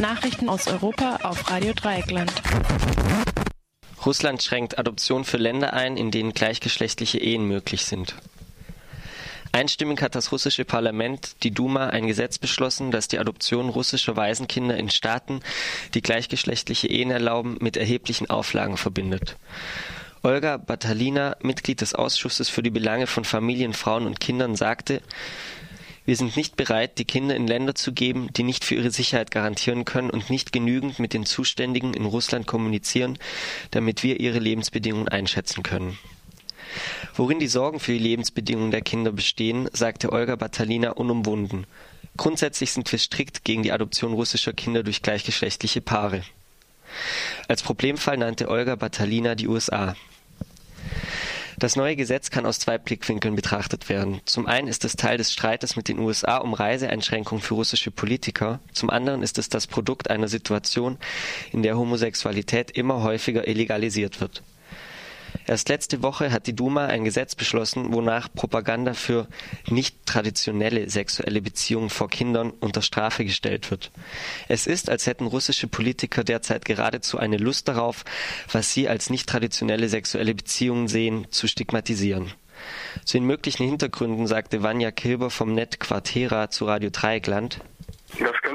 Nachrichten aus Europa auf Radio Dreieckland. Russland schränkt Adoption für Länder ein, in denen gleichgeschlechtliche Ehen möglich sind. Einstimmig hat das russische Parlament, die Duma, ein Gesetz beschlossen, das die Adoption russischer Waisenkinder in Staaten, die gleichgeschlechtliche Ehen erlauben, mit erheblichen Auflagen verbindet. Olga Batalina, Mitglied des Ausschusses für die Belange von Familien, Frauen und Kindern, sagte, wir sind nicht bereit, die Kinder in Länder zu geben, die nicht für ihre Sicherheit garantieren können und nicht genügend mit den Zuständigen in Russland kommunizieren, damit wir ihre Lebensbedingungen einschätzen können. Worin die Sorgen für die Lebensbedingungen der Kinder bestehen, sagte Olga Batalina unumwunden. Grundsätzlich sind wir strikt gegen die Adoption russischer Kinder durch gleichgeschlechtliche Paare. Als Problemfall nannte Olga Batalina die USA. Das neue Gesetz kann aus zwei Blickwinkeln betrachtet werden. Zum einen ist es Teil des Streites mit den USA um Reiseeinschränkungen für russische Politiker, zum anderen ist es das Produkt einer Situation, in der Homosexualität immer häufiger illegalisiert wird. Erst letzte Woche hat die Duma ein Gesetz beschlossen, wonach Propaganda für nicht traditionelle sexuelle Beziehungen vor Kindern unter Strafe gestellt wird. Es ist, als hätten russische Politiker derzeit geradezu eine Lust darauf, was sie als nicht traditionelle sexuelle Beziehungen sehen, zu stigmatisieren. Zu den möglichen Hintergründen sagte Vanja Kilber vom Net Quartera zu Radio Dreieckland.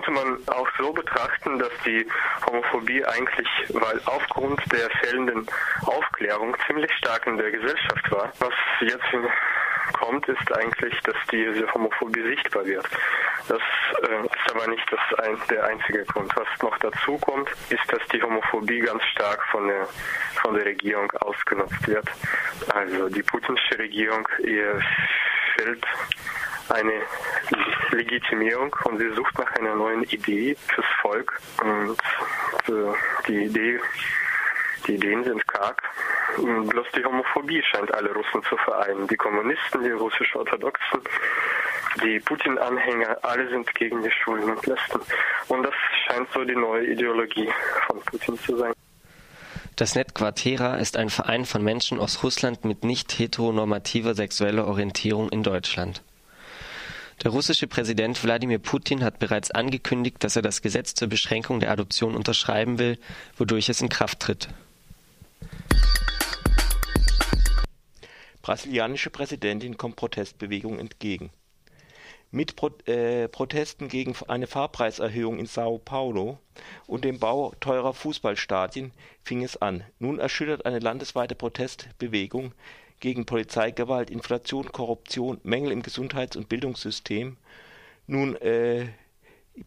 Könnte man auch so betrachten, dass die Homophobie eigentlich, weil aufgrund der fehlenden Aufklärung ziemlich stark in der Gesellschaft war. Was jetzt kommt, ist eigentlich, dass diese Homophobie sichtbar wird. Das äh, ist aber nicht das ein, der einzige Grund. Was noch dazu kommt, ist, dass die Homophobie ganz stark von der, von der Regierung ausgenutzt wird. Also die putinsche Regierung, ihr fällt eine Legitimierung und sie sucht nach einer neuen Idee fürs Volk. Und äh, die Idee, die Ideen sind karg. Bloß die Homophobie scheint alle Russen zu vereinen. Die Kommunisten, die russisch-orthodoxen, die Putin-Anhänger, alle sind gegen die Schwulen und Lesben. Und das scheint so die neue Ideologie von Putin zu sein. Das Net Quartera ist ein Verein von Menschen aus Russland mit nicht heteronormativer sexueller Orientierung in Deutschland. Der russische Präsident Wladimir Putin hat bereits angekündigt, dass er das Gesetz zur Beschränkung der Adoption unterschreiben will, wodurch es in Kraft tritt. Brasilianische Präsidentin kommt Protestbewegung entgegen. Mit Pro äh, Protesten gegen eine Fahrpreiserhöhung in Sao Paulo und dem Bau teurer Fußballstadien fing es an. Nun erschüttert eine landesweite Protestbewegung gegen Polizeigewalt, Inflation, Korruption, Mängel im Gesundheits- und Bildungssystem, nun äh,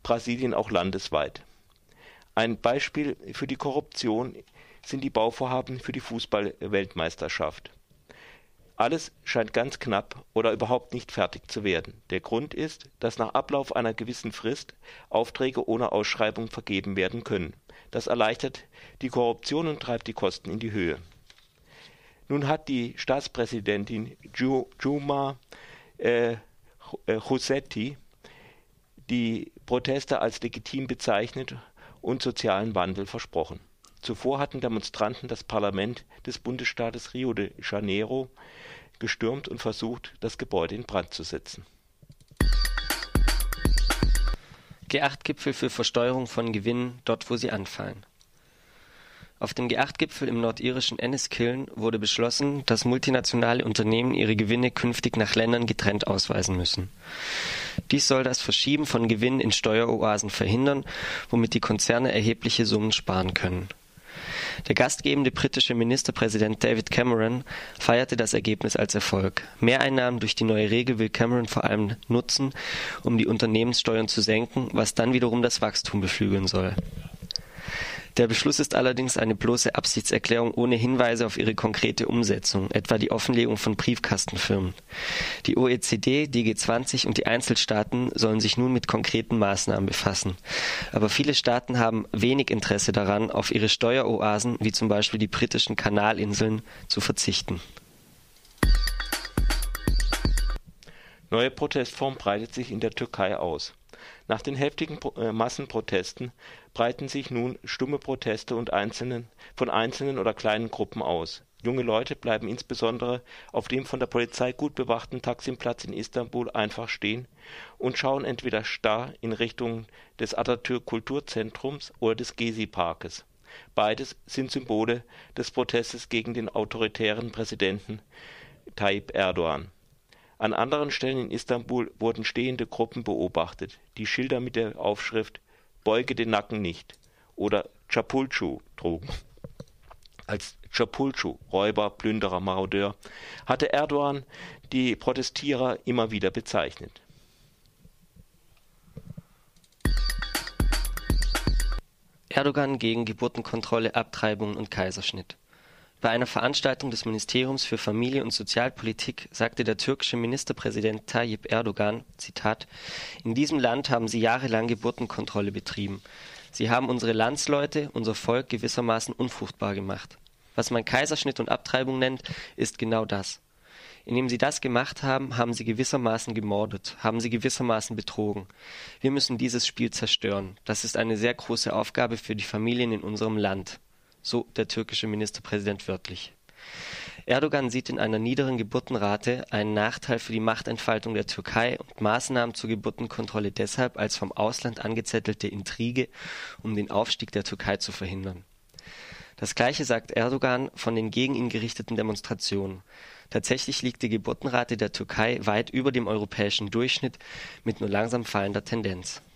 Brasilien auch landesweit. Ein Beispiel für die Korruption sind die Bauvorhaben für die Fußballweltmeisterschaft. Alles scheint ganz knapp oder überhaupt nicht fertig zu werden. Der Grund ist, dass nach Ablauf einer gewissen Frist Aufträge ohne Ausschreibung vergeben werden können. Das erleichtert die Korruption und treibt die Kosten in die Höhe. Nun hat die Staatspräsidentin Juma äh, Rossetti die Proteste als legitim bezeichnet und sozialen Wandel versprochen. Zuvor hatten Demonstranten das Parlament des Bundesstaates Rio de Janeiro gestürmt und versucht, das Gebäude in Brand zu setzen. G8-Gipfel für Versteuerung von Gewinnen dort, wo sie anfallen. Auf dem G8-Gipfel im nordirischen Enniskillen wurde beschlossen, dass multinationale Unternehmen ihre Gewinne künftig nach Ländern getrennt ausweisen müssen. Dies soll das Verschieben von Gewinnen in Steueroasen verhindern, womit die Konzerne erhebliche Summen sparen können. Der gastgebende britische Ministerpräsident David Cameron feierte das Ergebnis als Erfolg. Mehreinnahmen durch die neue Regel will Cameron vor allem nutzen, um die Unternehmenssteuern zu senken, was dann wiederum das Wachstum beflügeln soll. Der Beschluss ist allerdings eine bloße Absichtserklärung ohne Hinweise auf ihre konkrete Umsetzung, etwa die Offenlegung von Briefkastenfirmen. Die OECD, die G20 und die Einzelstaaten sollen sich nun mit konkreten Maßnahmen befassen. Aber viele Staaten haben wenig Interesse daran, auf ihre Steueroasen, wie zum Beispiel die britischen Kanalinseln, zu verzichten. Neue Protestform breitet sich in der Türkei aus. Nach den heftigen äh, Massenprotesten breiten sich nun stumme Proteste und einzelnen, von einzelnen oder kleinen Gruppen aus. Junge Leute bleiben insbesondere auf dem von der Polizei gut bewachten Taksimplatz in Istanbul einfach stehen und schauen entweder starr in Richtung des Atatürk Kulturzentrums oder des Gezi-Parkes. Beides sind Symbole des Protestes gegen den autoritären Präsidenten Tayyip Erdogan. An anderen Stellen in Istanbul wurden stehende Gruppen beobachtet, die Schilder mit der Aufschrift Beuge den Nacken nicht oder Çapulcu trugen. Als Çapulcu, Räuber, Plünderer, Marodeur, hatte Erdogan die Protestierer immer wieder bezeichnet. Erdogan gegen Geburtenkontrolle, Abtreibung und Kaiserschnitt. Bei einer Veranstaltung des Ministeriums für Familie und Sozialpolitik sagte der türkische Ministerpräsident Tayyip Erdogan, Zitat, in diesem Land haben sie jahrelang Geburtenkontrolle betrieben. Sie haben unsere Landsleute, unser Volk gewissermaßen unfruchtbar gemacht. Was man Kaiserschnitt und Abtreibung nennt, ist genau das. Indem sie das gemacht haben, haben sie gewissermaßen gemordet, haben sie gewissermaßen betrogen. Wir müssen dieses Spiel zerstören. Das ist eine sehr große Aufgabe für die Familien in unserem Land. So der türkische Ministerpräsident wörtlich. Erdogan sieht in einer niederen Geburtenrate einen Nachteil für die Machtentfaltung der Türkei und Maßnahmen zur Geburtenkontrolle deshalb als vom Ausland angezettelte Intrige, um den Aufstieg der Türkei zu verhindern. Das gleiche sagt Erdogan von den gegen ihn gerichteten Demonstrationen. Tatsächlich liegt die Geburtenrate der Türkei weit über dem europäischen Durchschnitt mit nur langsam fallender Tendenz